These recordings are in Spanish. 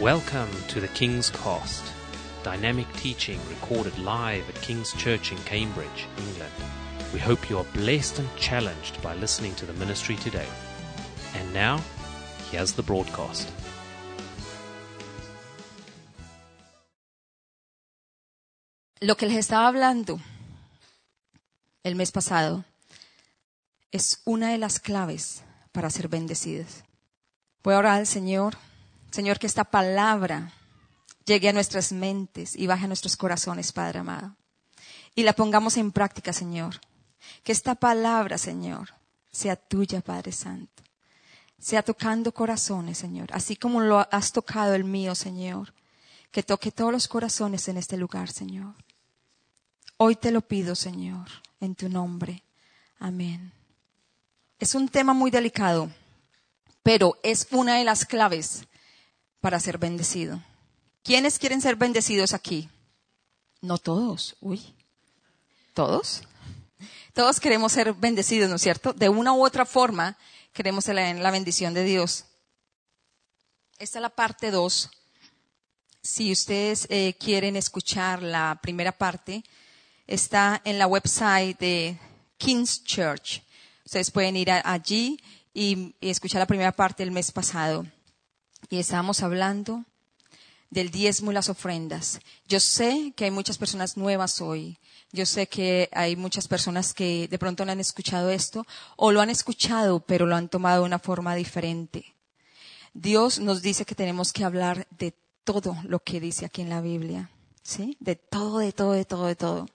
Welcome to the King's Cast, dynamic teaching recorded live at King's Church in Cambridge, England. We hope you are blessed and challenged by listening to the ministry today. And now, here's the broadcast. Lo que les estaba hablando el mes pasado es una de las claves para ser bendecidos. Voy a orar al Señor, Señor, que esta palabra llegue a nuestras mentes y baje a nuestros corazones, Padre amado. Y la pongamos en práctica, Señor. Que esta palabra, Señor, sea tuya, Padre Santo. Sea tocando corazones, Señor. Así como lo has tocado el mío, Señor. Que toque todos los corazones en este lugar, Señor. Hoy te lo pido, Señor, en tu nombre. Amén. Es un tema muy delicado, pero es una de las claves para ser bendecido. ¿Quiénes quieren ser bendecidos aquí? No todos. Uy. ¿Todos? Todos queremos ser bendecidos, ¿no es cierto? De una u otra forma queremos la, bendición de Dios. Esta es la parte 2. Si ustedes eh, quieren escuchar la primera parte, está en la website de King's Church. Ustedes pueden ir allí y, y escuchar la primera parte del mes pasado. Y estábamos hablando del diezmo y las ofrendas. Yo sé que hay muchas personas nuevas hoy. Yo sé que hay muchas personas que de pronto no han escuchado esto o lo han escuchado pero lo han tomado de una forma diferente. Dios nos dice que tenemos que hablar de todo lo que dice aquí en la Biblia. ¿Sí? De todo, de todo, de todo, de todo.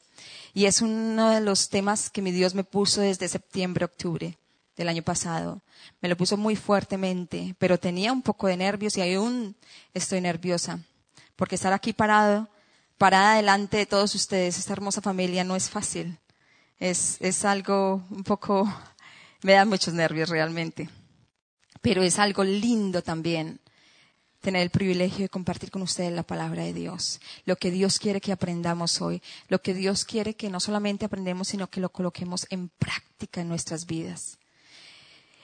Y es uno de los temas que mi Dios me puso desde septiembre, octubre del año pasado. Me lo puso muy fuertemente, pero tenía un poco de nervios y aún estoy nerviosa. Porque estar aquí parado, parada delante de todos ustedes, esta hermosa familia, no es fácil. Es, es algo un poco, me da muchos nervios realmente. Pero es algo lindo también tener el privilegio de compartir con ustedes la palabra de Dios, lo que Dios quiere que aprendamos hoy, lo que Dios quiere que no solamente aprendemos, sino que lo coloquemos en práctica en nuestras vidas.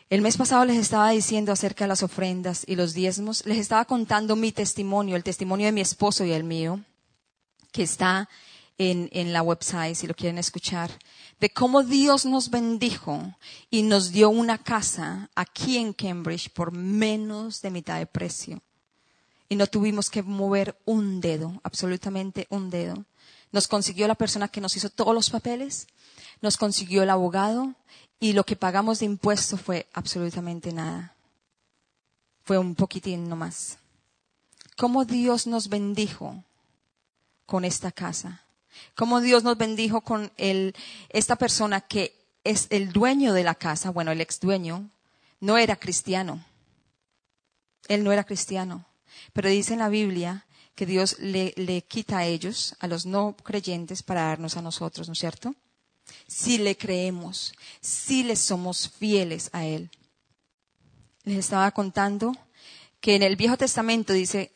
El mes pasado les estaba diciendo acerca de las ofrendas y los diezmos, les estaba contando mi testimonio, el testimonio de mi esposo y el mío, que está en, en la website, si lo quieren escuchar, de cómo Dios nos bendijo y nos dio una casa aquí en Cambridge por menos de mitad de precio. Y no tuvimos que mover un dedo, absolutamente un dedo. Nos consiguió la persona que nos hizo todos los papeles, nos consiguió el abogado y lo que pagamos de impuesto fue absolutamente nada. Fue un poquitín nomás. ¿Cómo Dios nos bendijo con esta casa? ¿Cómo Dios nos bendijo con el, esta persona que es el dueño de la casa? Bueno, el ex dueño no era cristiano. Él no era cristiano. Pero dice en la Biblia que Dios le, le, quita a ellos, a los no creyentes, para darnos a nosotros, ¿no es cierto? Si le creemos, si le somos fieles a Él. Les estaba contando que en el Viejo Testamento dice,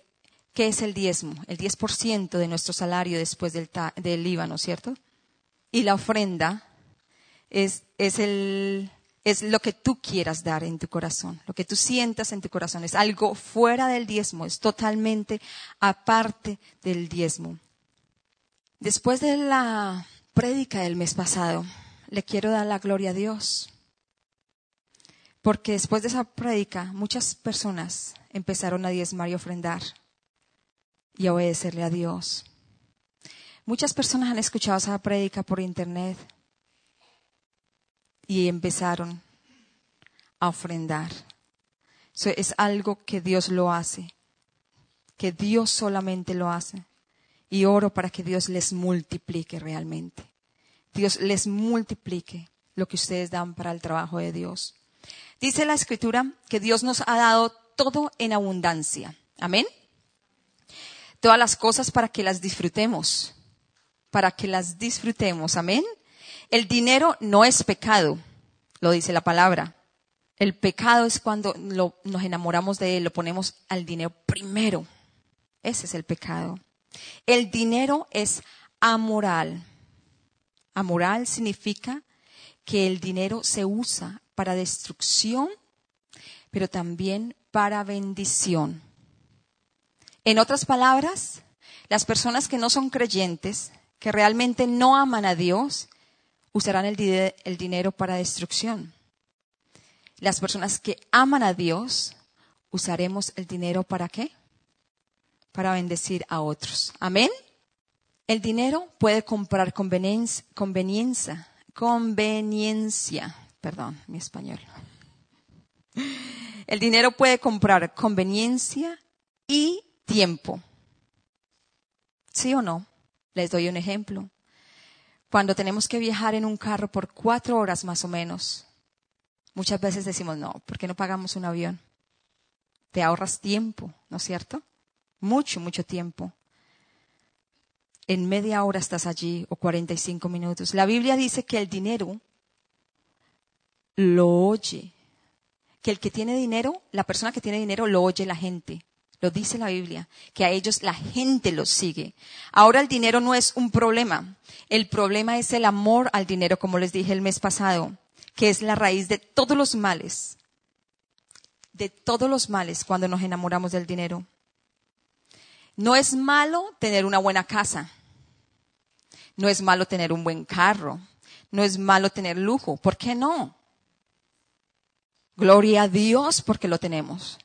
¿qué es el diezmo? El 10% de nuestro salario después del, del IVA, ¿no es cierto? Y la ofrenda es, es el es lo que tú quieras dar en tu corazón, lo que tú sientas en tu corazón. Es algo fuera del diezmo, es totalmente aparte del diezmo. Después de la prédica del mes pasado, le quiero dar la gloria a Dios. Porque después de esa prédica, muchas personas empezaron a diezmar y ofrendar y a obedecerle a Dios. Muchas personas han escuchado esa prédica por internet y empezaron a ofrendar. Eso es algo que Dios lo hace, que Dios solamente lo hace. Y oro para que Dios les multiplique realmente. Dios les multiplique lo que ustedes dan para el trabajo de Dios. Dice la escritura que Dios nos ha dado todo en abundancia. Amén. Todas las cosas para que las disfrutemos. Para que las disfrutemos. Amén. El dinero no es pecado, lo dice la palabra. El pecado es cuando nos enamoramos de él, lo ponemos al dinero primero. Ese es el pecado. El dinero es amoral. Amoral significa que el dinero se usa para destrucción, pero también para bendición. En otras palabras, las personas que no son creyentes, que realmente no aman a Dios, usarán el, di- el dinero para destrucción. Las personas que aman a Dios, usaremos el dinero para qué? Para bendecir a otros. Amén. El dinero puede comprar conveniencia, conveniencia, perdón, mi español. El dinero puede comprar conveniencia y tiempo. ¿Sí o no? Les doy un ejemplo. Cuando tenemos que viajar en un carro por cuatro horas más o menos, muchas veces decimos, no, ¿por qué no pagamos un avión? Te ahorras tiempo, ¿no es cierto? Mucho, mucho tiempo. En media hora estás allí o 45 minutos. La Biblia dice que el dinero lo oye. Que el que tiene dinero, la persona que tiene dinero lo oye la gente. Lo dice la Biblia, que a ellos la gente los sigue. Ahora el dinero no es un problema. El problema es el amor al dinero, como les dije el mes pasado, que es la raíz de todos los males. De todos los males cuando nos enamoramos del dinero. No es malo tener una buena casa. No es malo tener un buen carro. No es malo tener lujo. ¿Por qué no? Gloria a Dios porque lo tenemos.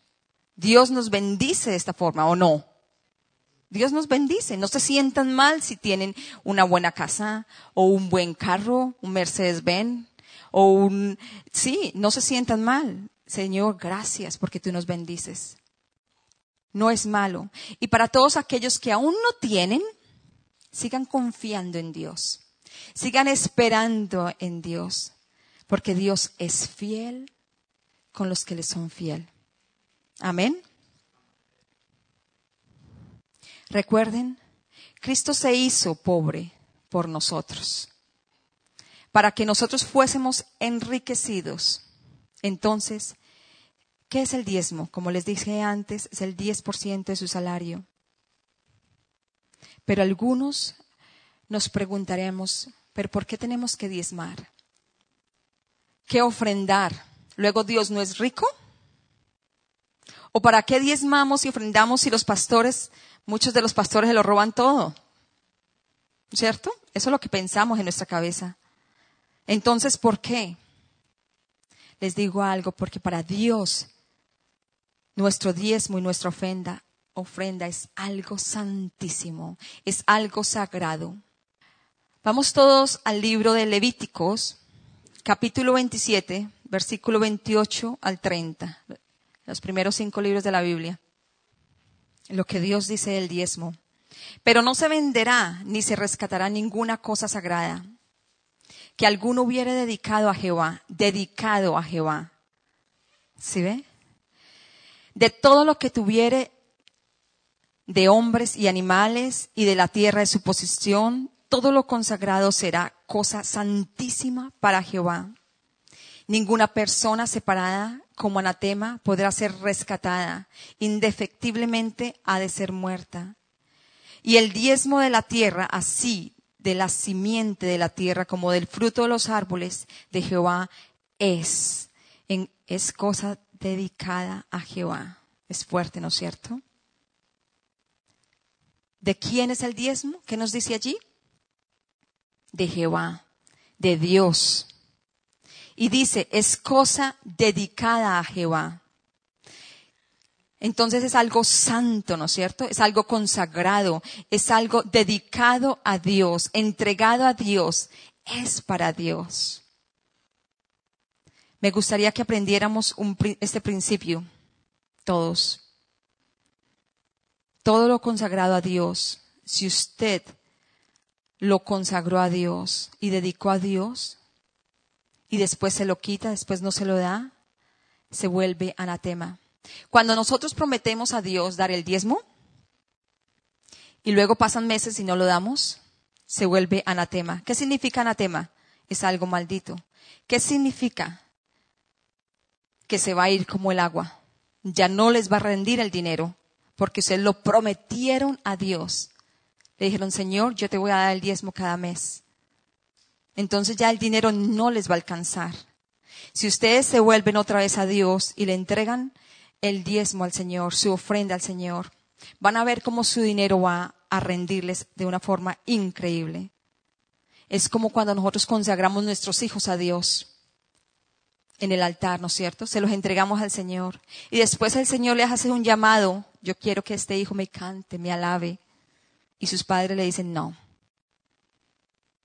Dios nos bendice de esta forma, ¿o no? Dios nos bendice. No se sientan mal si tienen una buena casa o un buen carro, un Mercedes-Benz o un... Sí, no se sientan mal. Señor, gracias porque tú nos bendices. No es malo. Y para todos aquellos que aún no tienen, sigan confiando en Dios. Sigan esperando en Dios. Porque Dios es fiel con los que le son fiel. Amén. Recuerden, Cristo se hizo pobre por nosotros, para que nosotros fuésemos enriquecidos. Entonces, ¿qué es el diezmo? Como les dije antes, es el 10% de su salario. Pero algunos nos preguntaremos, ¿pero por qué tenemos que diezmar? ¿Qué ofrendar? ¿Luego Dios no es rico? ¿O para qué diezmamos y ofrendamos si los pastores, muchos de los pastores se lo roban todo? ¿Cierto? Eso es lo que pensamos en nuestra cabeza. Entonces, ¿por qué? Les digo algo, porque para Dios nuestro diezmo y nuestra ofrenda, ofrenda es algo santísimo, es algo sagrado. Vamos todos al libro de Levíticos, capítulo 27, versículo 28 al 30 los primeros cinco libros de la Biblia, lo que Dios dice del diezmo. Pero no se venderá ni se rescatará ninguna cosa sagrada que alguno hubiere dedicado a Jehová, dedicado a Jehová. ¿Sí ve? De todo lo que tuviere de hombres y animales y de la tierra de su posesión, todo lo consagrado será cosa santísima para Jehová. Ninguna persona separada como anatema podrá ser rescatada. Indefectiblemente ha de ser muerta. Y el diezmo de la tierra, así de la simiente de la tierra como del fruto de los árboles de Jehová, es, en, es cosa dedicada a Jehová. Es fuerte, ¿no es cierto? ¿De quién es el diezmo? ¿Qué nos dice allí? De Jehová, de Dios. Y dice, es cosa dedicada a Jehová. Entonces es algo santo, ¿no es cierto? Es algo consagrado, es algo dedicado a Dios, entregado a Dios, es para Dios. Me gustaría que aprendiéramos un, este principio, todos. Todo lo consagrado a Dios, si usted lo consagró a Dios y dedicó a Dios, y después se lo quita, después no se lo da, se vuelve anatema. Cuando nosotros prometemos a Dios dar el diezmo y luego pasan meses y no lo damos, se vuelve anatema. ¿Qué significa anatema? Es algo maldito. ¿Qué significa? Que se va a ir como el agua. Ya no les va a rendir el dinero porque se lo prometieron a Dios. Le dijeron, Señor, yo te voy a dar el diezmo cada mes entonces ya el dinero no les va a alcanzar. Si ustedes se vuelven otra vez a Dios y le entregan el diezmo al Señor, su ofrenda al Señor, van a ver cómo su dinero va a rendirles de una forma increíble. Es como cuando nosotros consagramos nuestros hijos a Dios en el altar, ¿no es cierto? Se los entregamos al Señor. Y después el Señor les hace un llamado. Yo quiero que este hijo me cante, me alabe. Y sus padres le dicen, no.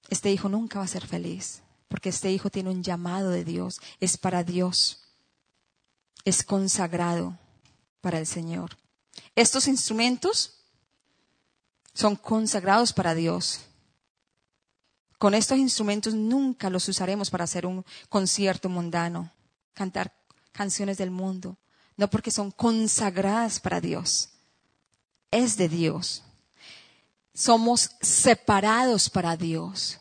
Este hijo nunca va a ser feliz. Porque este hijo tiene un llamado de Dios. Es para Dios. Es consagrado para el Señor. Estos instrumentos son consagrados para Dios. Con estos instrumentos nunca los usaremos para hacer un concierto mundano, cantar canciones del mundo, no porque son consagradas para Dios. Es de Dios. Somos separados para Dios.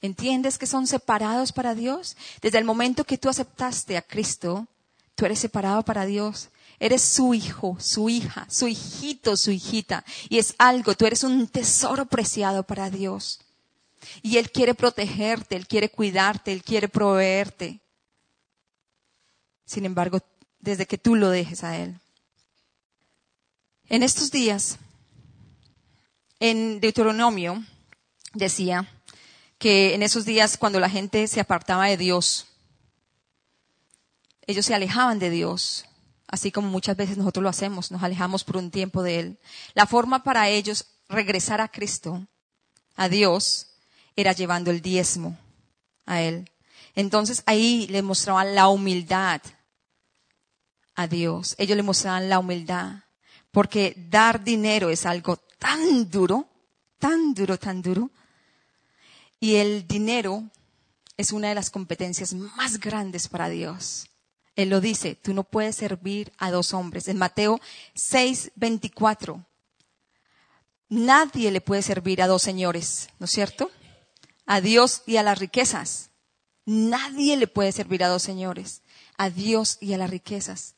¿Entiendes que son separados para Dios? Desde el momento que tú aceptaste a Cristo, tú eres separado para Dios. Eres su hijo, su hija, su hijito, su hijita. Y es algo, tú eres un tesoro preciado para Dios. Y Él quiere protegerte, Él quiere cuidarte, Él quiere proveerte. Sin embargo, desde que tú lo dejes a Él. En estos días, en Deuteronomio decía que en esos días cuando la gente se apartaba de Dios, ellos se alejaban de Dios, así como muchas veces nosotros lo hacemos, nos alejamos por un tiempo de Él. La forma para ellos regresar a Cristo, a Dios, era llevando el diezmo a él. Entonces ahí le mostraban la humildad a Dios. Ellos le mostraban la humildad. Porque dar dinero es algo tan duro, tan duro, tan duro. Y el dinero es una de las competencias más grandes para Dios. Él lo dice, tú no puedes servir a dos hombres. En Mateo 6, 24, nadie le puede servir a dos señores, ¿no es cierto? A Dios y a las riquezas. Nadie le puede servir a dos señores, a Dios y a las riquezas.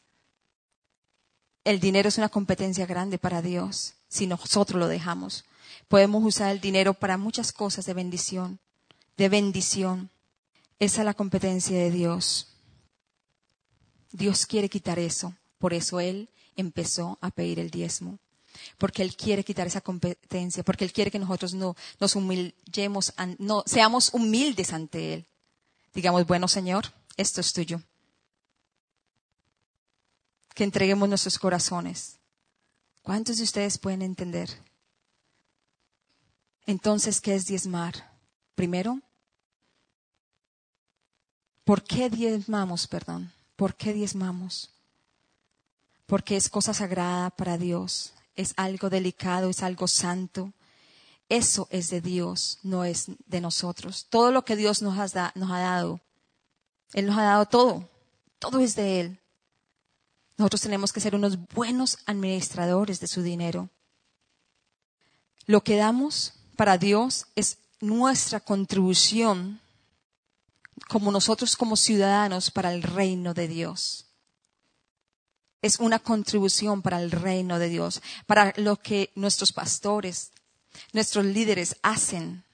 El dinero es una competencia grande para Dios si nosotros lo dejamos. Podemos usar el dinero para muchas cosas de bendición, de bendición. Esa es la competencia de Dios. Dios quiere quitar eso. Por eso Él empezó a pedir el diezmo porque Él quiere quitar esa competencia, porque Él quiere que nosotros no nos humillemos, no, seamos humildes ante Él. Digamos, bueno Señor, esto es tuyo. Que entreguemos nuestros corazones. ¿Cuántos de ustedes pueden entender? Entonces, ¿qué es diezmar? Primero, ¿por qué diezmamos, perdón? ¿Por qué diezmamos? Porque es cosa sagrada para Dios es algo delicado, es algo santo. Eso es de Dios, no es de nosotros. Todo lo que Dios nos ha, nos ha dado, Él nos ha dado todo, todo es de Él. Nosotros tenemos que ser unos buenos administradores de su dinero. Lo que damos para Dios es nuestra contribución como nosotros como ciudadanos para el reino de Dios es una contribución para el reino de Dios, para lo que nuestros pastores, nuestros líderes hacen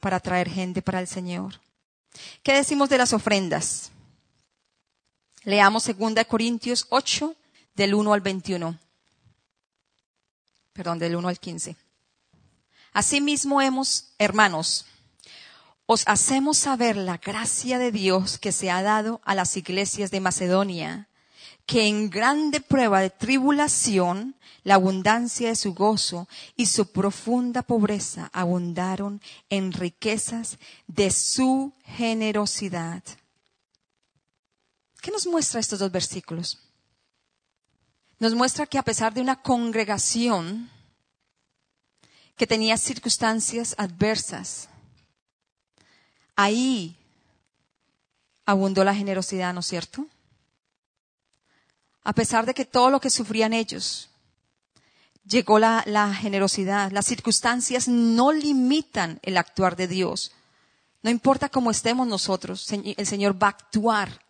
para traer gente para el Señor. ¿Qué decimos de las ofrendas? Leamos 2 Corintios 8, del 1 al 21. Perdón, del 1 al 15. Asimismo hemos, hermanos, os hacemos saber la gracia de Dios que se ha dado a las iglesias de Macedonia que en grande prueba de tribulación, la abundancia de su gozo y su profunda pobreza abundaron en riquezas de su generosidad. ¿Qué nos muestra estos dos versículos? Nos muestra que a pesar de una congregación que tenía circunstancias adversas, ahí abundó la generosidad, ¿no es cierto? A pesar de que todo lo que sufrían ellos, llegó la, generosidad. Las circunstancias no limitan el actuar de Dios. No importa cómo estemos nosotros, el Señor va a actuar.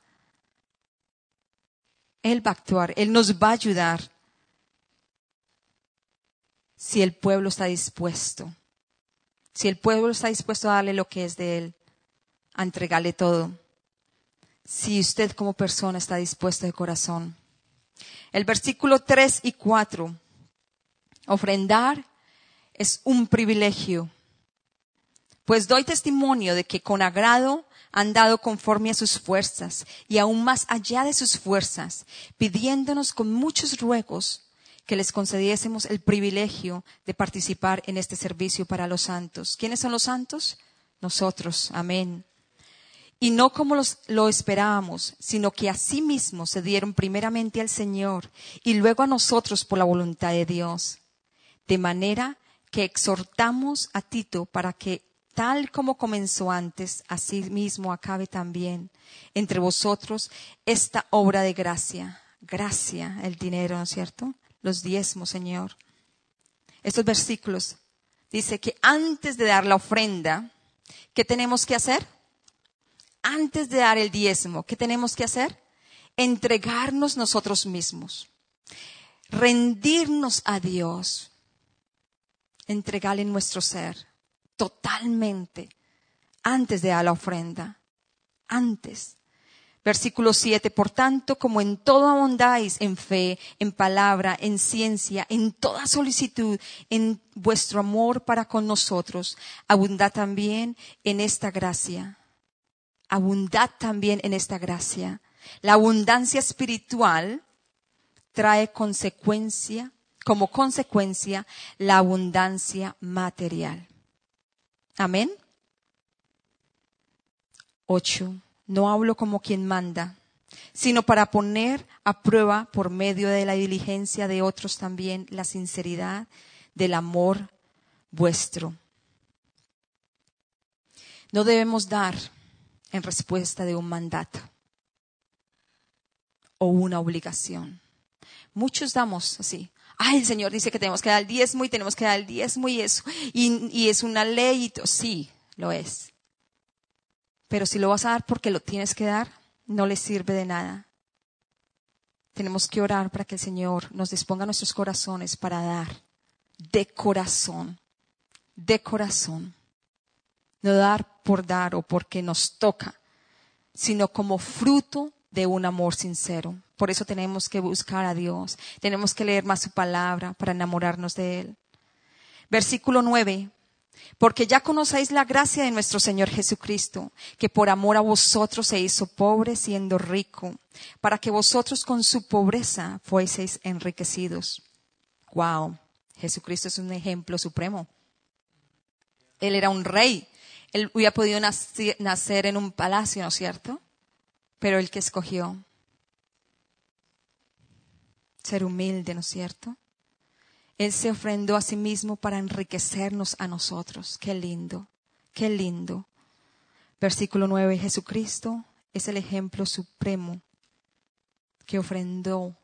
Él va a actuar, Él nos va a ayudar si el pueblo está dispuesto. Si el pueblo está dispuesto a darle lo que es de Él, a entregarle todo. Si usted como persona está dispuesto de corazón. El versículo 3 y 4 Ofrendar es un privilegio, pues doy testimonio de que con agrado han dado conforme a sus fuerzas y aún más allá de sus fuerzas, pidiéndonos con muchos ruegos que les concediésemos el privilegio de participar en este servicio para los santos. ¿Quiénes son los santos? Nosotros. Amén. Y no como los, lo esperábamos, sino que mismo se dieron primeramente al Señor y luego a nosotros por la voluntad de Dios. De manera que exhortamos a Tito para que tal como comenzó antes, así mismo acabe también entre vosotros esta obra de gracia. Gracia, el dinero, ¿no es cierto? Los diezmos, Señor. Estos versículos dice que antes de dar la ofrenda, ¿qué tenemos que hacer? Antes de dar el diezmo, ¿qué tenemos que hacer? Entregarnos nosotros mismos. Rendirnos a Dios. Entregarle nuestro ser totalmente antes de dar la ofrenda. Antes. Versículo 7. Por tanto, como en todo abundáis en fe, en palabra, en ciencia, en toda solicitud, en vuestro amor para con nosotros, abundad también en esta gracia. Abundad también en esta gracia. La abundancia espiritual trae consecuencia, como consecuencia, la abundancia material. Amén. Ocho. No hablo como quien manda, sino para poner a prueba por medio de la diligencia de otros también la sinceridad del amor vuestro. No debemos dar en respuesta de un mandato o una obligación. Muchos damos así. Ay, el Señor dice que tenemos que dar el diezmo y tenemos que dar el diezmo y eso. Y, es una ley. Sí, lo es. Pero si lo vas a dar porque lo tienes que dar, no le sirve de nada. Tenemos que orar para que el Señor nos disponga nuestros corazones para dar de corazón, de corazón. No dar por dar o porque nos toca, sino como fruto de un amor sincero. Por eso tenemos que buscar a Dios. Tenemos que leer más su palabra para enamorarnos de Él. Versículo 9. Porque ya conocéis la gracia de nuestro Señor Jesucristo, que por amor a vosotros se hizo pobre siendo rico, para que vosotros con su pobreza fueseis enriquecidos. Wow, Jesucristo es un ejemplo supremo. Él era un rey. Él hubiera podido nacer en un palacio, ¿no es cierto? Pero el que escogió ser humilde, ¿no es cierto? Él se ofrendó a sí mismo para enriquecernos a nosotros. Qué lindo, qué lindo. Versículo 9, Jesucristo es el ejemplo supremo que ofrendó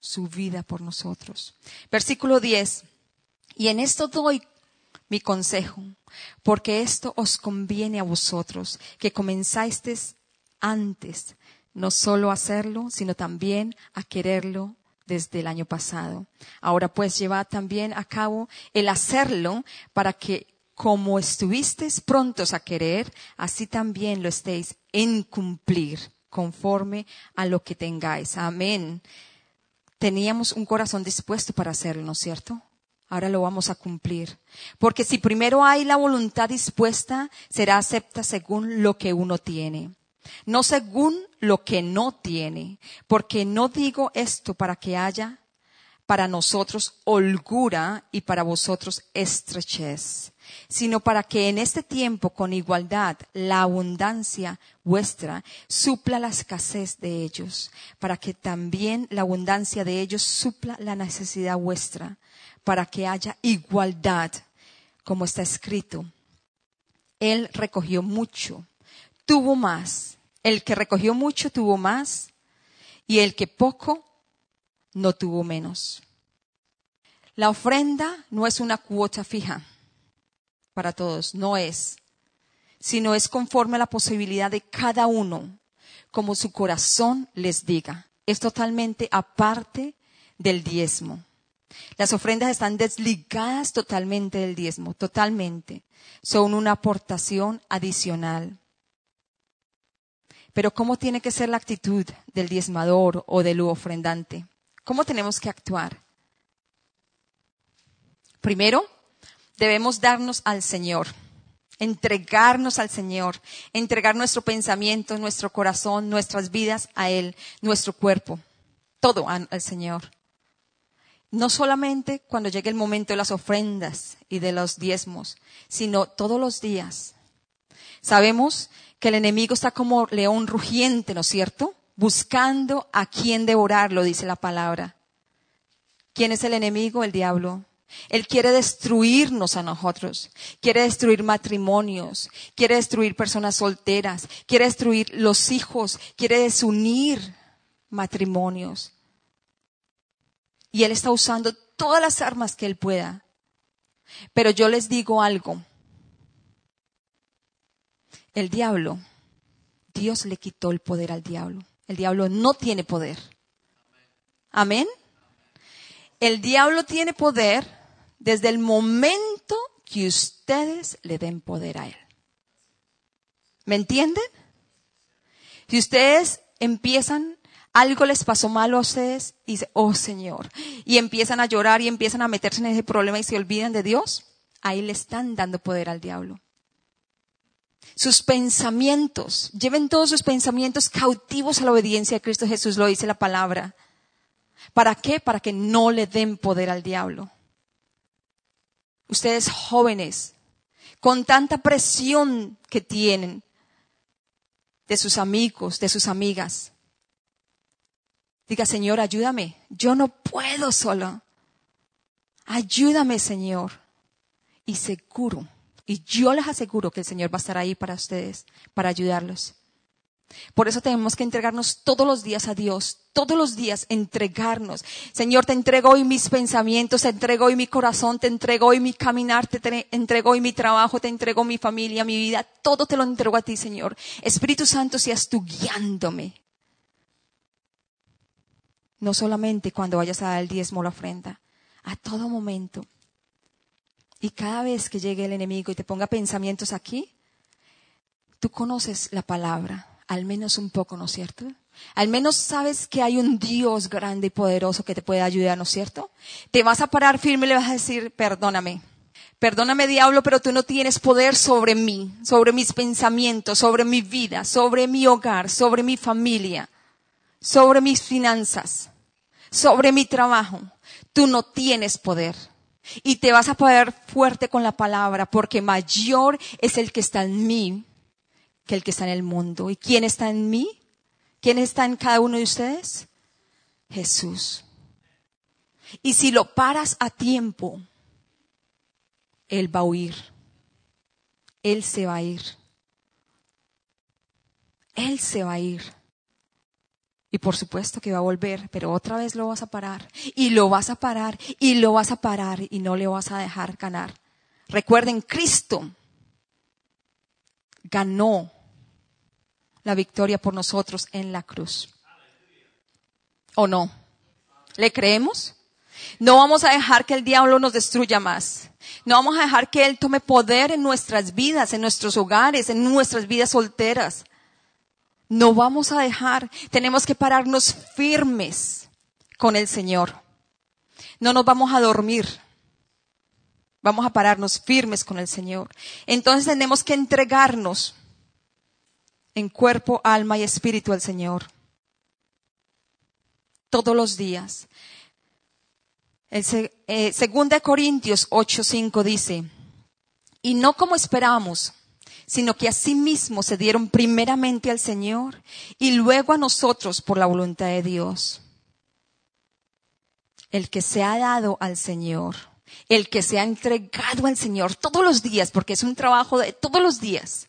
su vida por nosotros. Versículo 10, y en esto doy mi consejo, porque esto os conviene a vosotros, que comenzáis antes, no solo a hacerlo, sino también a quererlo desde el año pasado. Ahora pues llevad también a cabo el hacerlo para que como estuvisteis prontos a querer, así también lo estéis en cumplir conforme a lo que tengáis. Amén. Teníamos un corazón dispuesto para hacerlo, ¿no es cierto? Ahora lo vamos a cumplir. Porque si primero hay la voluntad dispuesta, será acepta según lo que uno tiene. No según lo que no tiene, porque no digo esto para que haya para nosotros holgura y para vosotros estrechez, sino para que en este tiempo con igualdad la abundancia vuestra supla la escasez de ellos, para que también la abundancia de ellos supla la necesidad vuestra, para que haya igualdad, como está escrito. Él recogió mucho, tuvo más el que recogió mucho tuvo más y el que poco no tuvo menos. La ofrenda no es una cuota fija para todos, no es, sino es conforme a la posibilidad de cada uno, como su corazón les diga. Es totalmente aparte del diezmo. Las ofrendas están desligadas totalmente del diezmo, totalmente. Son una aportación adicional. Pero ¿cómo tiene que ser la actitud del diezmador o del ofrendante? ¿Cómo tenemos que actuar? Primero, debemos darnos al Señor, entregarnos al Señor, entregar nuestro pensamiento, nuestro corazón, nuestras vidas a Él, nuestro cuerpo, todo al Señor. No solamente cuando llegue el momento de las ofrendas y de los diezmos, sino todos los días. Sabemos que el enemigo está como león rugiente, ¿no es cierto? Buscando a quien devorarlo, dice la palabra. ¿Quién es el enemigo? El diablo. Él quiere destruirnos a nosotros, quiere destruir matrimonios, quiere destruir personas solteras, quiere destruir los hijos, quiere desunir matrimonios. Y Él está usando todas las armas que Él pueda. Pero yo les digo algo. El diablo, Dios le quitó el poder al diablo. El diablo no tiene poder. Amén. El diablo tiene poder desde el momento que ustedes le den poder a él. ¿Me entienden? Si ustedes empiezan, algo les pasó malo a ustedes y dicen, oh Señor, y empiezan a llorar y empiezan a meterse en ese problema y se olvidan de Dios, ahí le están dando poder al diablo. Sus pensamientos, lleven todos sus pensamientos cautivos a la obediencia de Cristo Jesús, lo dice la palabra. ¿Para qué? Para que no le den poder al diablo. Ustedes jóvenes, con tanta presión que tienen de sus amigos, de sus amigas. Diga, Señor, ayúdame. Yo no puedo solo. Ayúdame, Señor. Y seguro, y yo les aseguro que el Señor va a estar ahí para ustedes, para ayudarlos. Por eso tenemos que entregarnos todos los días a Dios, todos los días entregarnos. Señor, te entrego hoy mis pensamientos, te entrego hoy mi corazón, te entrego hoy mi caminar, te entrego hoy mi trabajo, te entrego mi familia, mi vida, todo te lo entrego a ti, Señor. Espíritu Santo, seas tú guiándome. No solamente cuando vayas a dar el diezmo o la ofrenda, a todo momento. Y cada vez que llegue el enemigo y te ponga pensamientos aquí, tú conoces la palabra al menos un poco, ¿no es cierto? Al menos sabes que hay un Dios grande y poderoso que te puede ayudar, ¿no es cierto? Te vas a parar firme y le vas a decir, perdóname. Perdóname, diablo, pero tú no tienes poder sobre mí, sobre mis pensamientos, sobre mi vida, sobre mi hogar, sobre mi familia, sobre mis finanzas, sobre mi trabajo. Tú no tienes poder. Y te vas a poder fuerte con la palabra, porque mayor es el que está en mí que el que está en el mundo. ¿Y quién está en mí? ¿Quién está en cada uno de ustedes? Jesús. Y si lo paras a tiempo, Él va a huir. Él se va a ir. Él se va a ir. Y por supuesto que va a volver, pero otra vez lo vas a parar. Y lo vas a parar. Y lo vas a parar. Y no le vas a dejar ganar. Recuerden, Cristo ganó la victoria por nosotros en la cruz. ¿O no? ¿Le creemos? No vamos a dejar que el diablo nos destruya más. No vamos a dejar que Él tome poder en nuestras vidas, en nuestros hogares, en nuestras vidas solteras. No vamos a dejar. Tenemos que pararnos firmes con el Señor. No nos vamos a dormir. Vamos a pararnos firmes con el Señor. Entonces tenemos que entregarnos en cuerpo, alma y espíritu al Señor. Todos los días. El eh, segunda Corintios 8:5 dice, y no como esperamos, sino que asimismo se dieron primeramente al Señor y luego a nosotros por la voluntad de Dios. El que se ha dado al Señor, el que se ha entregado al Señor todos los días, porque es un trabajo de todos los días,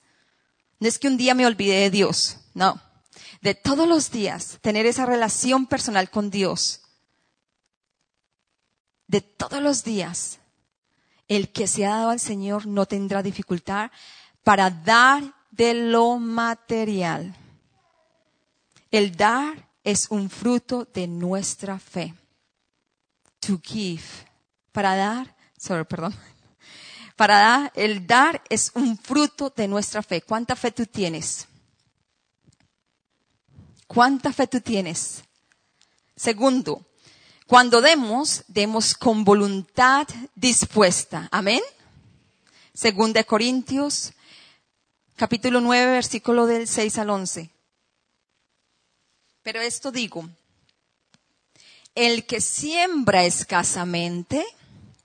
no es que un día me olvidé de Dios, no. De todos los días, tener esa relación personal con Dios. De todos los días, el que se ha dado al Señor no tendrá dificultad para dar de lo material. El dar es un fruto de nuestra fe. To give. Para dar, sorry, perdón. Para dar, el dar es un fruto de nuestra fe. ¿Cuánta fe tú tienes? ¿Cuánta fe tú tienes? Segundo, Cuando demos, demos con voluntad dispuesta. Amén. Segunda de Corintios, capítulo 9, versículo del 6 al 11. Pero esto digo, el que siembra escasamente,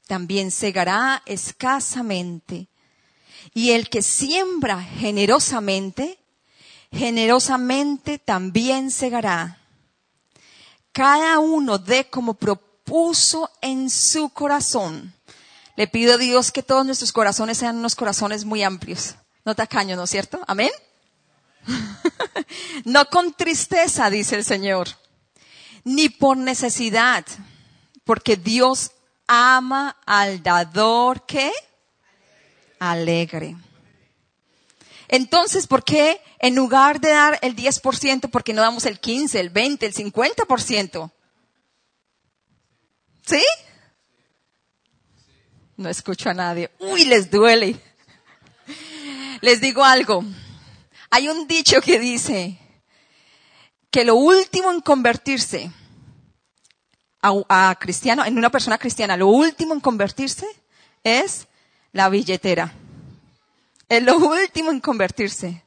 también segará escasamente. Y el que siembra generosamente, generosamente también segará. Cada uno dé como propuso en su corazón. Le pido a Dios que todos nuestros corazones sean unos corazones muy amplios. No tacaños, ¿no es cierto? Amén. no con tristeza, dice el Señor, ni por necesidad, porque Dios ama al dador que alegre. Entonces, ¿por qué en lugar de dar el 10%, por qué no damos el 15, el 20, el 50%? ¿Sí? No escucho a nadie. Uy, les duele. Les digo algo. Hay un dicho que dice que lo último en convertirse a, cristiano, en una persona cristiana, lo último en convertirse es la billetera. Es lo último en convertirse.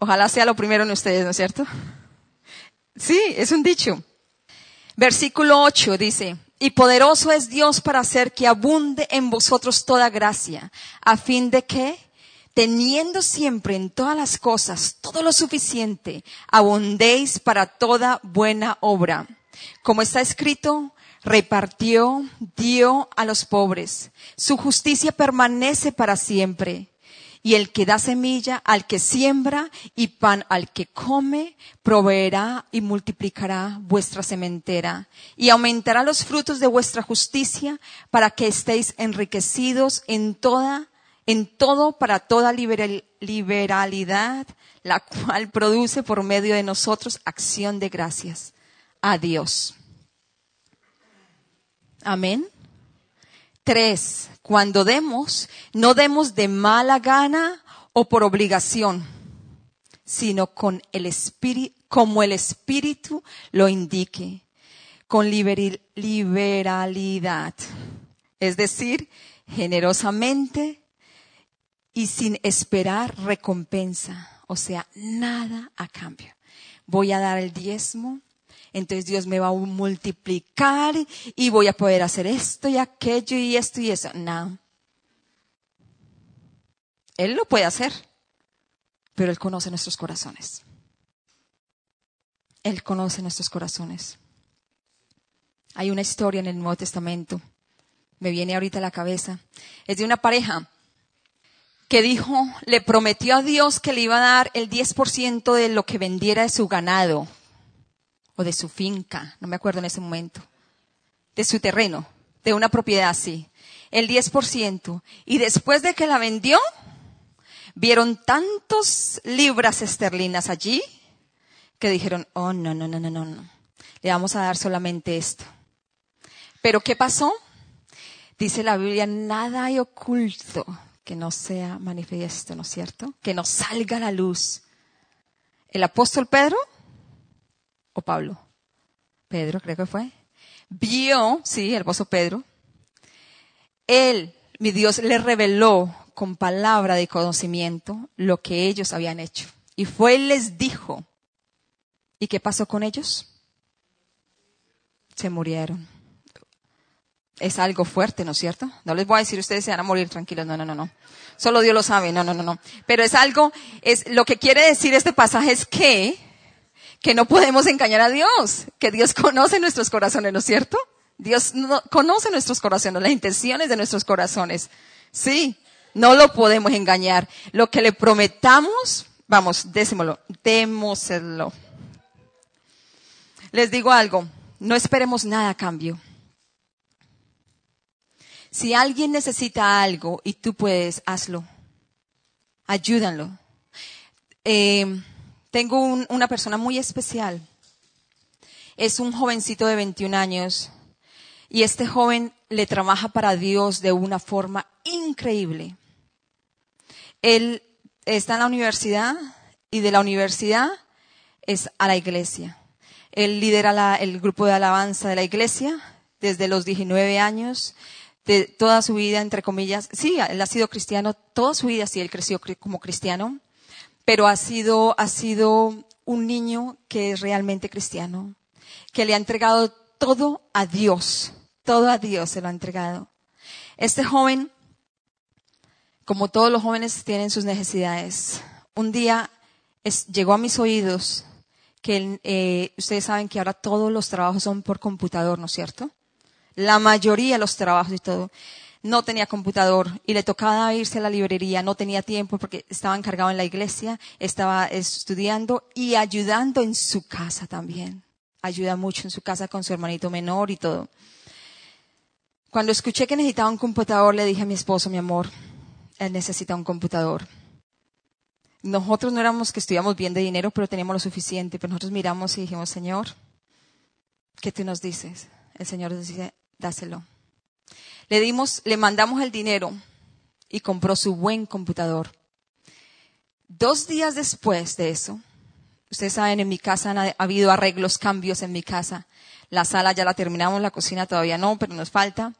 Ojalá sea lo primero en ustedes, ¿no es cierto? Sí, es un dicho. Versículo 8 dice, y poderoso es Dios para hacer que abunde en vosotros toda gracia, a fin de que, teniendo siempre en todas las cosas todo lo suficiente, abundéis para toda buena obra. Como está escrito, repartió, dio a los pobres. Su justicia permanece para siempre. Y el que da semilla al que siembra y pan al que come, proveerá y multiplicará vuestra sementera y aumentará los frutos de vuestra justicia para que estéis enriquecidos en toda, en todo para toda liberalidad, la cual produce por medio de nosotros acción de gracias a Dios. Amén. Tres, cuando demos, no demos de mala gana o por obligación, sino con el espíritu, como el espíritu lo indique, con liberalidad, es decir, generosamente y sin esperar recompensa, o sea, nada a cambio. Voy a dar el diezmo, entonces Dios me va a multiplicar y voy a poder hacer esto y aquello y esto y eso. No. Él lo puede hacer, pero Él conoce nuestros corazones. Él conoce nuestros corazones. Hay una historia en el Nuevo Testamento, me viene ahorita a la cabeza, es de una pareja que dijo, le prometió a Dios que le iba a dar el 10% de lo que vendiera de su ganado o de su finca, no me acuerdo en ese momento, de su terreno, de una propiedad así, el 10%. Y después de que la vendió, vieron tantos libras esterlinas allí que dijeron, oh, no, no, no, no, no, no, le vamos a dar solamente esto. Pero ¿qué pasó? Dice la Biblia, nada hay oculto que no sea manifiesto, ¿no es cierto? Que no salga la luz. El apóstol Pedro o Pablo, Pedro creo que fue, vio, sí, el apóstol Pedro, él, mi Dios, le reveló con palabra de conocimiento lo que ellos habían hecho. Y fue, él les dijo, ¿y qué pasó con ellos? Se murieron. Es algo fuerte, ¿no es cierto? No les voy a decir ustedes se van a morir tranquilos, no, no, no, no. Solo Dios lo sabe, no, no, no, no. Pero es algo, es, lo que quiere decir este pasaje es que que no podemos engañar a Dios, que Dios conoce nuestros corazones, ¿no es cierto? Dios conoce nuestros corazones, las intenciones de nuestros corazones. Sí, no lo podemos engañar. Lo que le prometamos, vamos, décimelo, démoselo. Les digo algo, no esperemos nada a cambio. Si alguien necesita algo y tú puedes, hazlo. Ayúdanlo. Eh, tengo una persona muy especial. Es un jovencito de 21 años y este joven le trabaja para Dios de una forma increíble. Él está en la universidad y de la universidad es a la iglesia. Él lidera el grupo de alabanza de la iglesia desde los 19 años, de toda su vida, entre comillas. Sí, él ha sido cristiano toda su vida, sí, él creció como cristiano, pero ha sido, ha sido un niño que es realmente cristiano, que le ha entregado todo a Dios, todo a Dios se lo ha entregado. Este joven, como todos los jóvenes, tienen sus necesidades. Un día es- llegó a mis oídos que eh, ustedes saben que ahora todos los trabajos son por computador, ¿no es cierto? La mayoría de los trabajos y todo. No tenía computador y le tocaba irse a la librería, no tenía tiempo porque estaba encargado en la iglesia, estaba estudiando y ayudando en su casa también. Ayuda mucho en su casa con su hermanito menor y todo. Cuando escuché que necesitaba un computador, le dije a mi esposo, mi amor, él necesita un computador. Nosotros no éramos que estudiamos bien de dinero, pero teníamos lo suficiente. Pero nosotros miramos y dijimos, Señor, ¿qué tú nos dices? El Señor nos dice, dáselo. Le dimos, le mandamos el dinero y compró su buen computador. Dos días después de eso, ustedes saben, en mi casa han ha habido arreglos, cambios en mi casa. La sala ya la terminamos, la cocina todavía no, pero nos falta.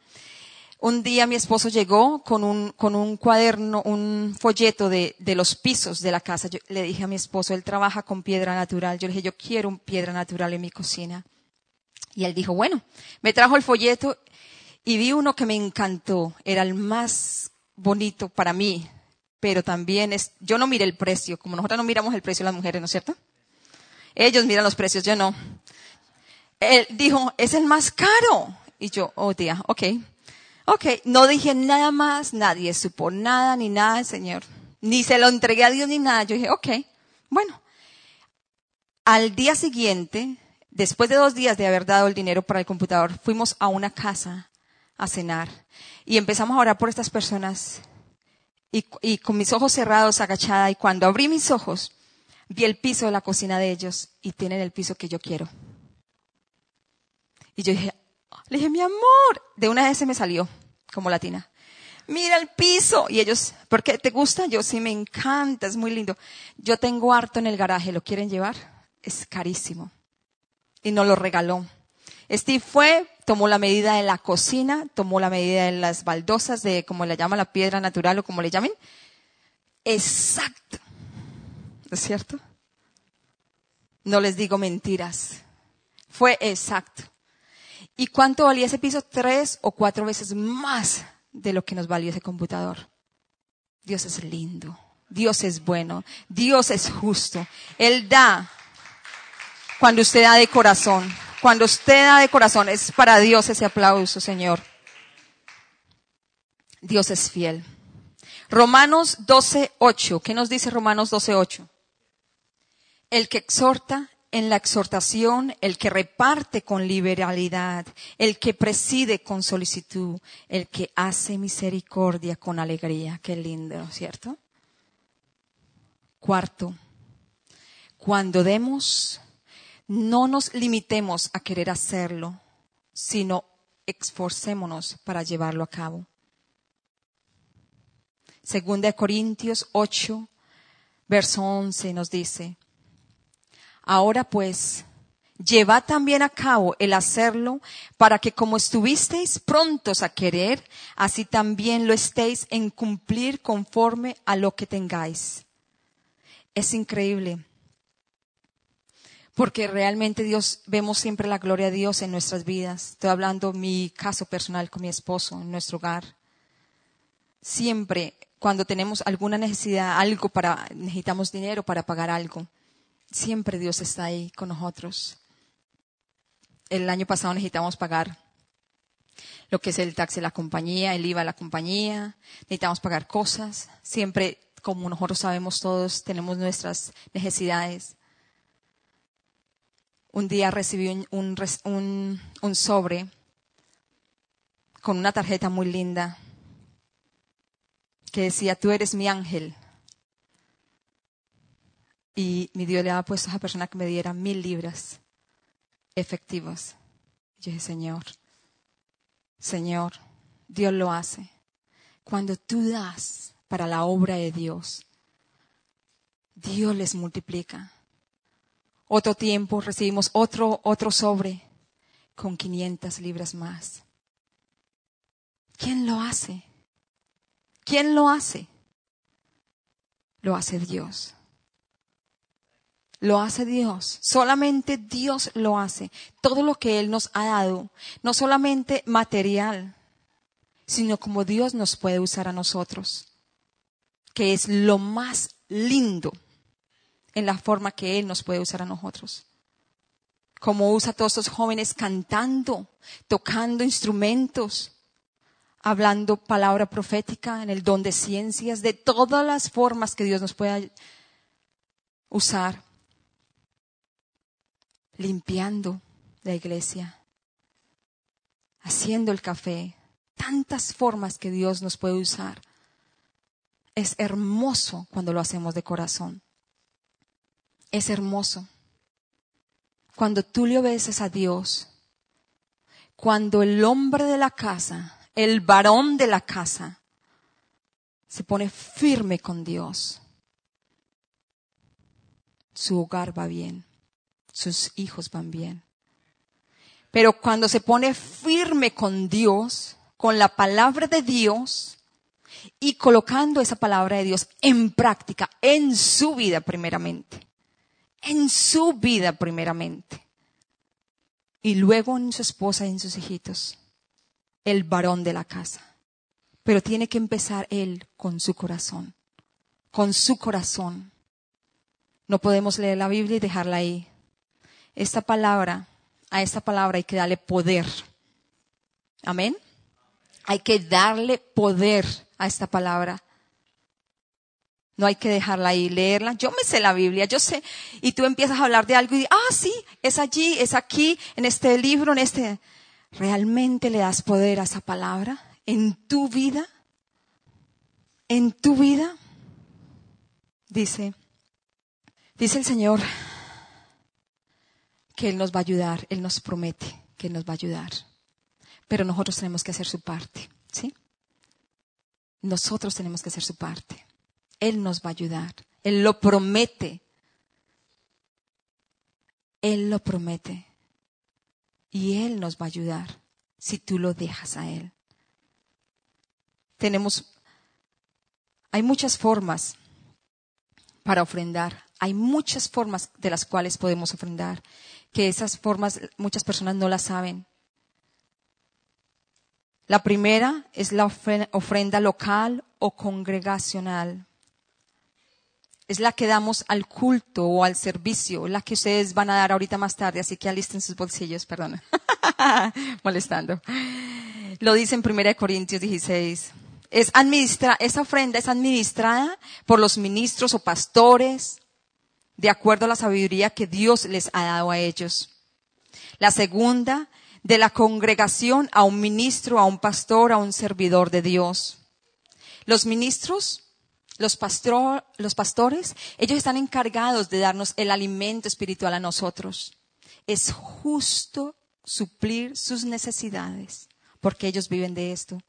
Un día mi esposo llegó con un, con un cuaderno, un folleto de, de los pisos de la casa. Le dije a mi esposo, él trabaja con piedra natural. Yo le dije, yo quiero un piedra natural en mi cocina. Y él dijo, bueno, me trajo el folleto y vi uno que me encantó. Era el más bonito para mí, pero también es, yo no miré el precio, como nosotros no miramos el precio de las mujeres, ¿no es cierto? Ellos miran los precios, yo no. Él dijo, es el más caro. Y yo, oh tía, ok. Ok, no dije nada más, nadie supo nada ni nada Señor. Ni se lo entregué a Dios ni nada. Yo dije, ok, bueno. Al día siguiente, después de dos días de haber dado el dinero para el computador, fuimos a una casa a cenar y empezamos a orar por estas personas. Y, con mis ojos cerrados, agachada, y cuando abrí mis ojos, vi el piso de la cocina de ellos y tienen el piso que yo quiero. Y yo dije, le dije, mi amor, de una vez se me salió, como latina. Mira el piso. Y ellos, ¿por qué te gusta? Yo sí me encanta, es muy lindo. Yo tengo harto en el garaje, ¿lo quieren llevar? Es carísimo. Y nos lo regaló. Steve fue, tomó la medida de la cocina, tomó la medida de las baldosas, de como le llama la piedra natural o como le llamen. Exacto. ¿No es cierto? No les digo mentiras. Fue exacto. ¿Y cuánto valía ese piso? Tres o cuatro veces más de lo que nos valió ese computador. Dios es lindo. Dios es bueno. Dios es justo. Él da cuando usted da de corazón. Cuando usted da de corazón, es para Dios ese aplauso, Señor. Dios es fiel. Romanos 12.8. ¿Qué nos dice Romanos 12.8? El que exhorta en la exhortación, el que reparte con liberalidad, el que preside con solicitud, el que hace misericordia con alegría. Qué lindo, ¿cierto? Cuarto, cuando demos, no nos limitemos a querer hacerlo, sino esforcémonos para llevarlo a cabo. Segunda de Corintios 8, verso 11 nos dice, Ahora pues, llevad también a cabo el hacerlo para que como estuvisteis prontos a querer, así también lo estéis en cumplir conforme a lo que tengáis. Es increíble. Porque realmente Dios, vemos siempre la gloria de Dios en nuestras vidas. Estoy hablando mi caso personal con mi esposo, en nuestro hogar. Siempre, cuando tenemos alguna necesidad, algo para, necesitamos dinero para pagar algo, siempre Dios está ahí con nosotros. El año pasado necesitamos pagar lo que es el taxi de la compañía, el IVA de la compañía, necesitamos pagar cosas. Siempre, como nosotros sabemos todos, tenemos nuestras necesidades. Un día recibí un, un, un, sobre con una tarjeta muy linda que decía, tú eres mi ángel. Y mi Dios le había puesto a esa persona que me diera mil libras efectivas. Yo dije, Señor, Señor, Dios lo hace. Cuando tú das para la obra de Dios, Dios les multiplica. Otro tiempo recibimos otro, otro sobre con 500 libras más. ¿Quién lo hace? ¿Quién lo hace? Lo hace Dios. Lo hace Dios. Solamente Dios lo hace. Todo lo que Él nos ha dado, no solamente material, sino como Dios nos puede usar a nosotros, que es lo más lindo en la forma que Él nos puede usar a nosotros. Como usa a todos estos jóvenes cantando, tocando instrumentos, hablando palabra profética en el don de ciencias, de todas las formas que Dios nos pueda usar, limpiando la iglesia, haciendo el café, tantas formas que Dios nos puede usar. Es hermoso cuando lo hacemos de corazón. Es hermoso. Cuando tú le obedeces a Dios, cuando el hombre de la casa, el varón de la casa, se pone firme con Dios, su hogar va bien, sus hijos van bien. Pero cuando se pone firme con Dios, con la palabra de Dios y colocando esa palabra de Dios en práctica, en su vida primeramente. En su vida primeramente. Y luego en su esposa y en sus hijitos. El varón de la casa. Pero tiene que empezar él con su corazón. Con su corazón. No podemos leer la Biblia y dejarla ahí. Esta palabra, a esta palabra hay que darle poder. Amén. Hay que darle poder a esta palabra. No hay que dejarla ahí, leerla. Yo me sé la Biblia, yo sé. Y tú empiezas a hablar de algo y, ah, sí, es allí, es aquí, en este libro, en este. ¿Realmente le das poder a esa palabra en tu vida? ¿En tu vida? Dice, dice el Señor que Él nos va a ayudar, Él nos promete que Él nos va a ayudar pero nosotros tenemos que hacer su parte, ¿sí? Nosotros tenemos que hacer su parte. Él nos va a ayudar. Él lo promete. Él lo promete. Y Él nos va a ayudar si tú lo dejas a Él. Tenemos, hay muchas formas para ofrendar. Hay muchas formas de las cuales podemos ofrendar, que esas formas muchas personas no las saben. La primera es la ofrenda local o congregacional. Es la que damos al culto o al servicio, la que ustedes van a dar ahorita más tarde, así que alisten sus bolsillos, perdón. Molestando. Lo dice en 1 Corintios 16. Es esa ofrenda es administrada por los ministros o pastores, de acuerdo a la sabiduría que Dios les ha dado a ellos. La segunda de la congregación a un ministro, a un pastor, a un servidor de Dios. Los ministros, los, los pastores, ellos están encargados de darnos el alimento espiritual a nosotros. Es justo suplir sus necesidades, porque ellos viven de esto.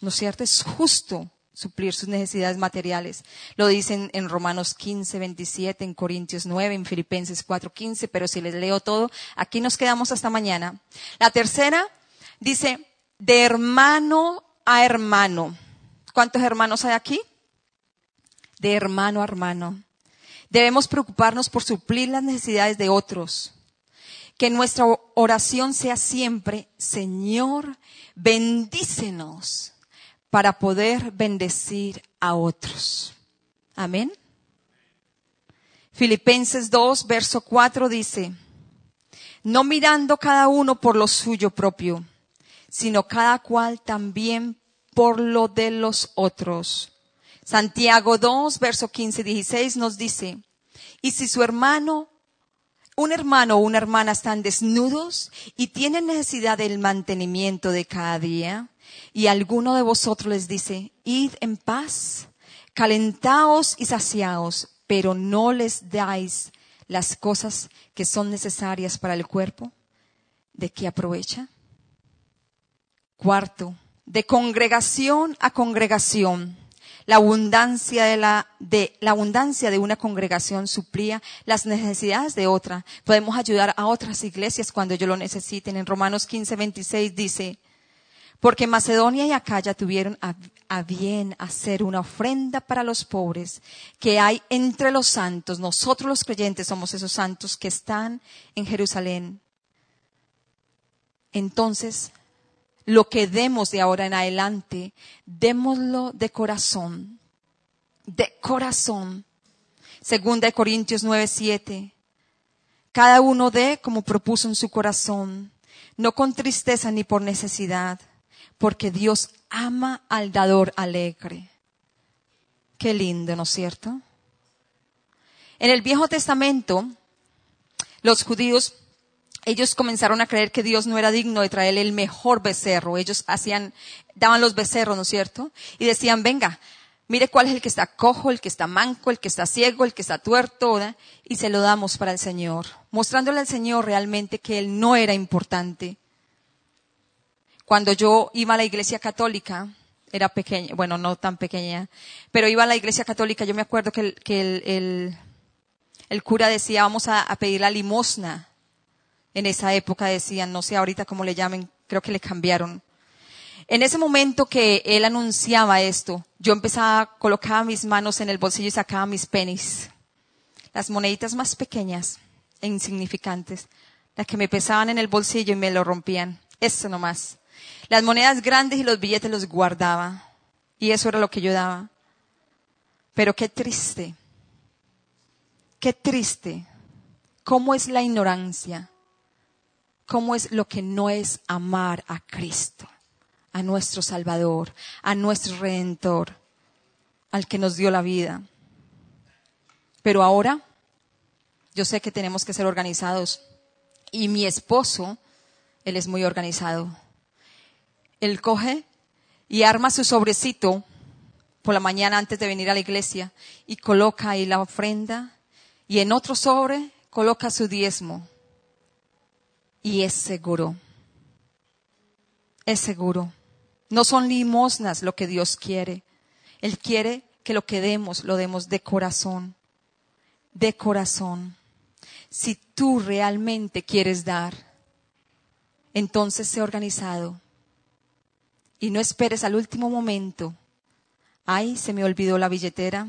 ¿No es cierto? Es justo suplir sus necesidades materiales. Lo dicen en Romanos 15, 27, en Corintios 9, en Filipenses 4, 15, pero si les leo todo, aquí nos quedamos hasta mañana. La tercera dice, de hermano a hermano. ¿Cuántos hermanos hay aquí? De hermano a hermano. Debemos preocuparnos por suplir las necesidades de otros. Que nuestra oración sea siempre, Señor, bendícenos para poder bendecir a otros. Amén. Filipenses 2, verso 4 dice, no mirando cada uno por lo suyo propio, sino cada cual también por lo de los otros. Santiago 2, verso 15 16 nos dice, y si su hermano, un hermano o una hermana están desnudos y tienen necesidad del mantenimiento de cada día, y alguno de vosotros les dice, id en paz, calentaos y saciaos, pero no les dais las cosas que son necesarias para el cuerpo, ¿de qué aprovecha? Cuarto, de congregación a congregación. La abundancia de la, de, la abundancia de una congregación suplía las necesidades de otra. Podemos ayudar a otras iglesias cuando ellos lo necesiten. En Romanos 15, 26 dice, porque Macedonia y Acaya tuvieron a, a, bien hacer una ofrenda para los pobres que hay entre los santos. Nosotros los creyentes somos esos santos que están en Jerusalén. Entonces, lo que demos de ahora en adelante, démoslo de corazón, de corazón. Segunda de Corintios 9, 7. Cada uno dé como propuso en su corazón, no con tristeza ni por necesidad, porque Dios ama al dador alegre. Qué lindo, ¿no es cierto? En el Viejo Testamento, los judíos ellos comenzaron a creer que Dios no era digno de traerle el mejor becerro. Ellos hacían, daban los becerros, ¿no es cierto? Y decían, venga, mire cuál es el que está cojo, el que está manco, el que está ciego, el que está tuerto, y se lo damos para el Señor, mostrándole al Señor realmente que Él no era importante. Cuando yo iba a la iglesia católica, era pequeña, bueno, no tan pequeña, pero iba a la iglesia católica, yo me acuerdo que el, que el, el, cura decía, vamos a pedir la limosna en esa época decían, no sé ahorita cómo le llamen, creo que le cambiaron. En ese momento que él anunciaba esto, yo empezaba, colocaba mis manos en el bolsillo y sacaba mis pennies. Las moneditas más pequeñas e insignificantes. Las que me pesaban en el bolsillo y me lo rompían. Eso nomás. Las monedas grandes y los billetes los guardaba. Y eso era lo que yo daba. Pero qué triste. Qué triste. ¿Cómo es la ignorancia? Cómo es lo que no es amar a Cristo, a nuestro Salvador, a nuestro Redentor, al que nos dio la vida. Pero ahora yo sé que tenemos que ser organizados y mi esposo, él es muy organizado. Él coge y arma su sobrecito por la mañana antes de venir a la iglesia y coloca ahí la ofrenda y en otro sobre coloca su diezmo y es seguro. Es seguro. No son limosnas lo que Dios quiere. Él quiere que lo que demos lo demos de corazón. De corazón. Si tú realmente quieres dar, entonces sé organizado. Y no esperes al último momento. Ay, se me olvidó la billetera.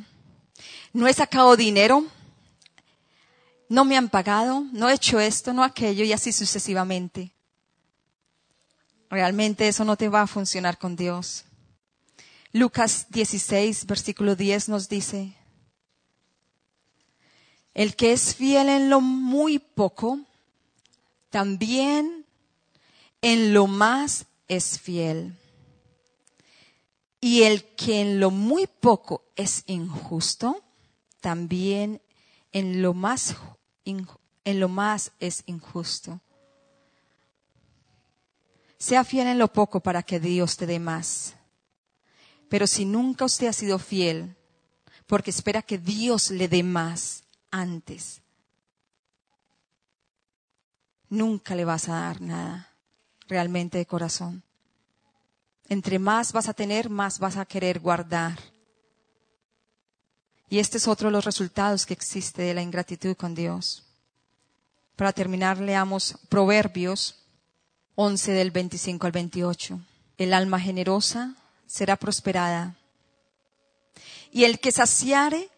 No he sacado dinero no me han pagado, no he hecho esto, no aquello y así sucesivamente. Realmente eso no te va a funcionar con Dios. Lucas 16, versículo 10 nos dice, el que es fiel en lo muy poco, también en lo más es fiel. Y el que en lo muy poco es injusto, también en lo más en lo más es injusto. Sea fiel en lo poco para que Dios te dé más. Pero si nunca usted ha sido fiel, porque espera que Dios le dé más antes, nunca le vas a dar nada realmente de corazón. Entre más vas a tener, más vas a querer guardar. Y este es otro de los resultados que existe de la ingratitud con Dios. Para terminar, leamos Proverbios 11 del 25 al 28. El alma generosa será prosperada. Y el que saciare,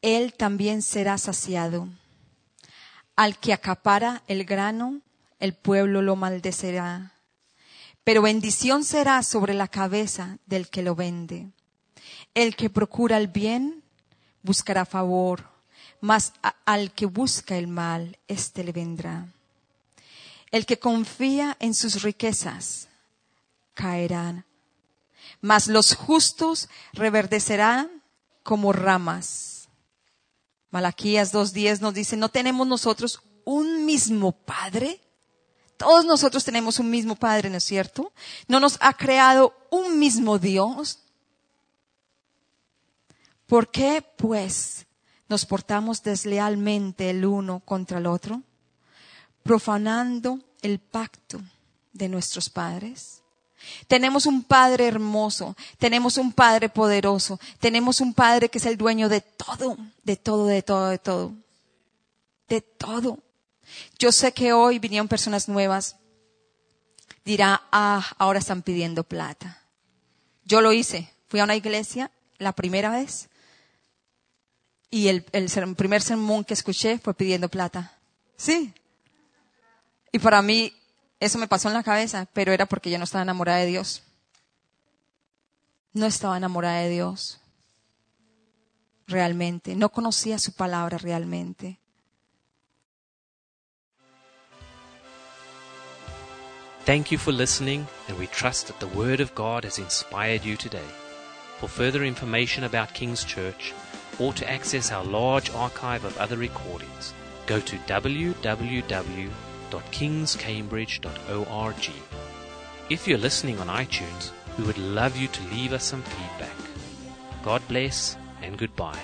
él también será saciado. Al que acapara el grano, el pueblo lo maldecerá. Pero bendición será sobre la cabeza del que lo vende. El que procura el bien buscará favor, mas al que busca el mal, éste le vendrá. El que confía en sus riquezas caerán, mas los justos reverdecerán como ramas. Malaquías 2.10 nos dice, ¿no tenemos nosotros un mismo Padre? Todos nosotros tenemos un mismo Padre, ¿no es cierto? ¿No nos ha creado un mismo Dios? ¿Por qué, pues, nos portamos deslealmente el uno contra el otro, profanando el pacto de nuestros padres? Tenemos un Padre hermoso, tenemos un Padre poderoso, tenemos un Padre que es el dueño de todo, de todo, de todo, de todo. De todo. Yo sé que hoy vinieron personas nuevas. Dirá, ah, ahora están pidiendo plata. Yo lo hice. Fui a una iglesia la primera vez y el, el primer sermón que escuché fue pidiendo plata. Sí. Y para mí eso me pasó en la cabeza, pero era porque yo no estaba enamorada de Dios. No estaba enamorada de Dios. Realmente. No conocía su palabra realmente. Thank you for listening, and we trust that the Word of God has inspired you today. For further information about King's Church, or to access our large archive of other recordings, go to www.kingscambridge.org. If you're listening on iTunes, we would love you to leave us some feedback. God bless and goodbye.